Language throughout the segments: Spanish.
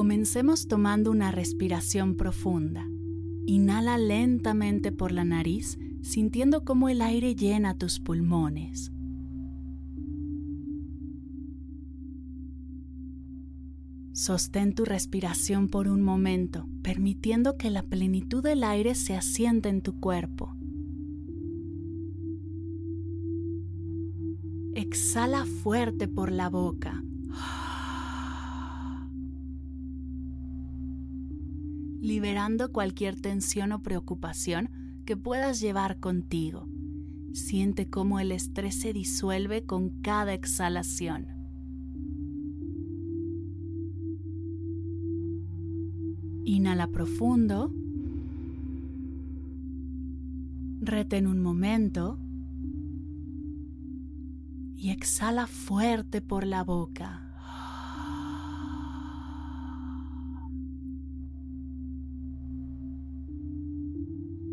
Comencemos tomando una respiración profunda. Inhala lentamente por la nariz, sintiendo cómo el aire llena tus pulmones. Sostén tu respiración por un momento, permitiendo que la plenitud del aire se asiente en tu cuerpo. Exhala fuerte por la boca. Liberando cualquier tensión o preocupación que puedas llevar contigo. Siente cómo el estrés se disuelve con cada exhalación. Inhala profundo. Retén un momento. Y exhala fuerte por la boca.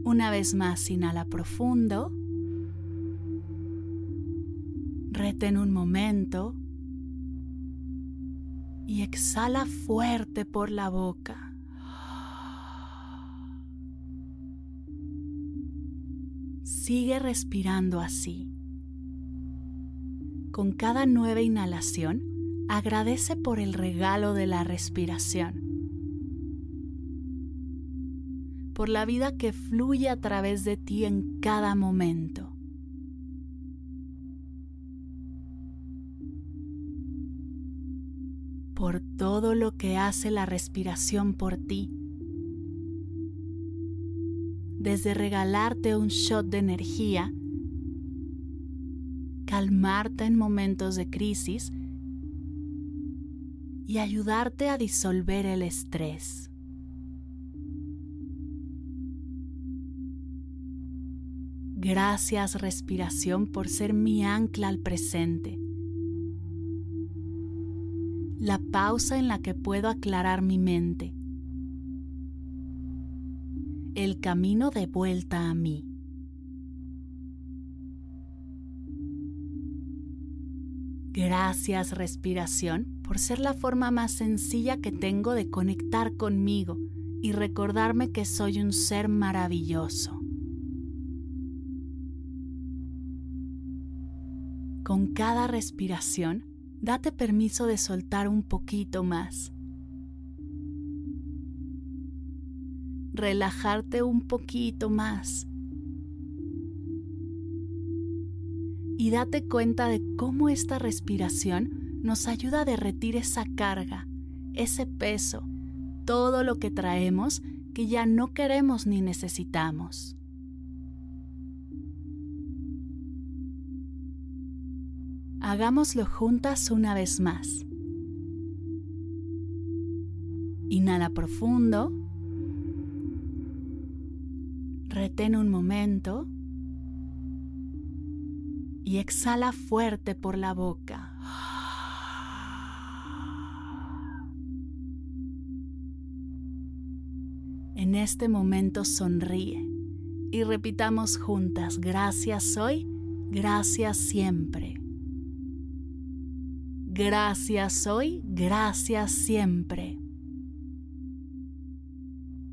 Una vez más, inhala profundo. Retén un momento. Y exhala fuerte por la boca. Sigue respirando así. Con cada nueva inhalación, agradece por el regalo de la respiración por la vida que fluye a través de ti en cada momento. por todo lo que hace la respiración por ti. Desde regalarte un shot de energía, calmarte en momentos de crisis y ayudarte a disolver el estrés. Gracias respiración por ser mi ancla al presente. La pausa en la que puedo aclarar mi mente. El camino de vuelta a mí. Gracias respiración por ser la forma más sencilla que tengo de conectar conmigo y recordarme que soy un ser maravilloso. Con cada respiración, date permiso de soltar un poquito más. Relajarte un poquito más. Y date cuenta de cómo esta respiración nos ayuda a derretir esa carga, ese peso, todo lo que traemos que ya no queremos ni necesitamos. Hagámoslo juntas una vez más. Inhala profundo. Retén un momento. Y exhala fuerte por la boca. En este momento sonríe y repitamos juntas, gracias hoy, gracias siempre. Gracias hoy, gracias siempre.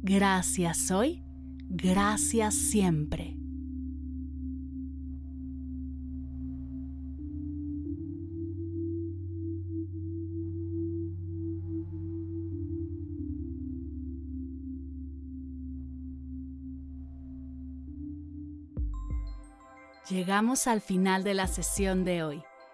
Gracias hoy, gracias siempre. Llegamos al final de la sesión de hoy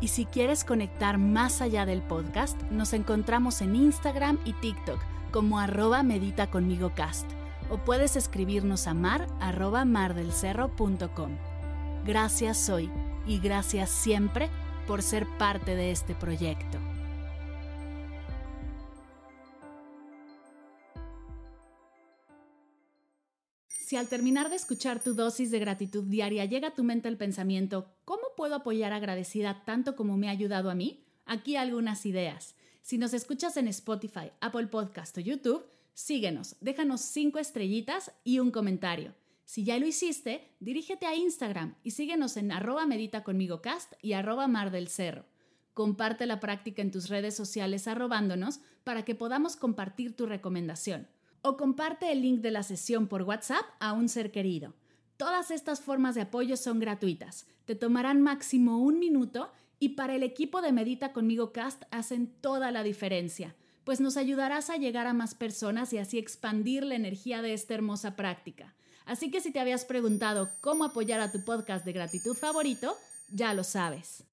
Y si quieres conectar más allá del podcast, nos encontramos en Instagram y TikTok como arroba medita conmigo cast o puedes escribirnos a mar arroba mardelcerro.com. Gracias hoy y gracias siempre por ser parte de este proyecto. Si al terminar de escuchar tu dosis de gratitud diaria llega a tu mente el pensamiento, ¿cómo puedo apoyar agradecida tanto como me ha ayudado a mí? Aquí algunas ideas. Si nos escuchas en Spotify, Apple Podcast o YouTube, síguenos, déjanos cinco estrellitas y un comentario. Si ya lo hiciste, dirígete a Instagram y síguenos en arroba medita conmigo cast y arroba mar del cerro. Comparte la práctica en tus redes sociales arrobándonos para que podamos compartir tu recomendación o comparte el link de la sesión por WhatsApp a un ser querido. Todas estas formas de apoyo son gratuitas, te tomarán máximo un minuto y para el equipo de Medita conmigo Cast hacen toda la diferencia, pues nos ayudarás a llegar a más personas y así expandir la energía de esta hermosa práctica. Así que si te habías preguntado cómo apoyar a tu podcast de gratitud favorito, ya lo sabes.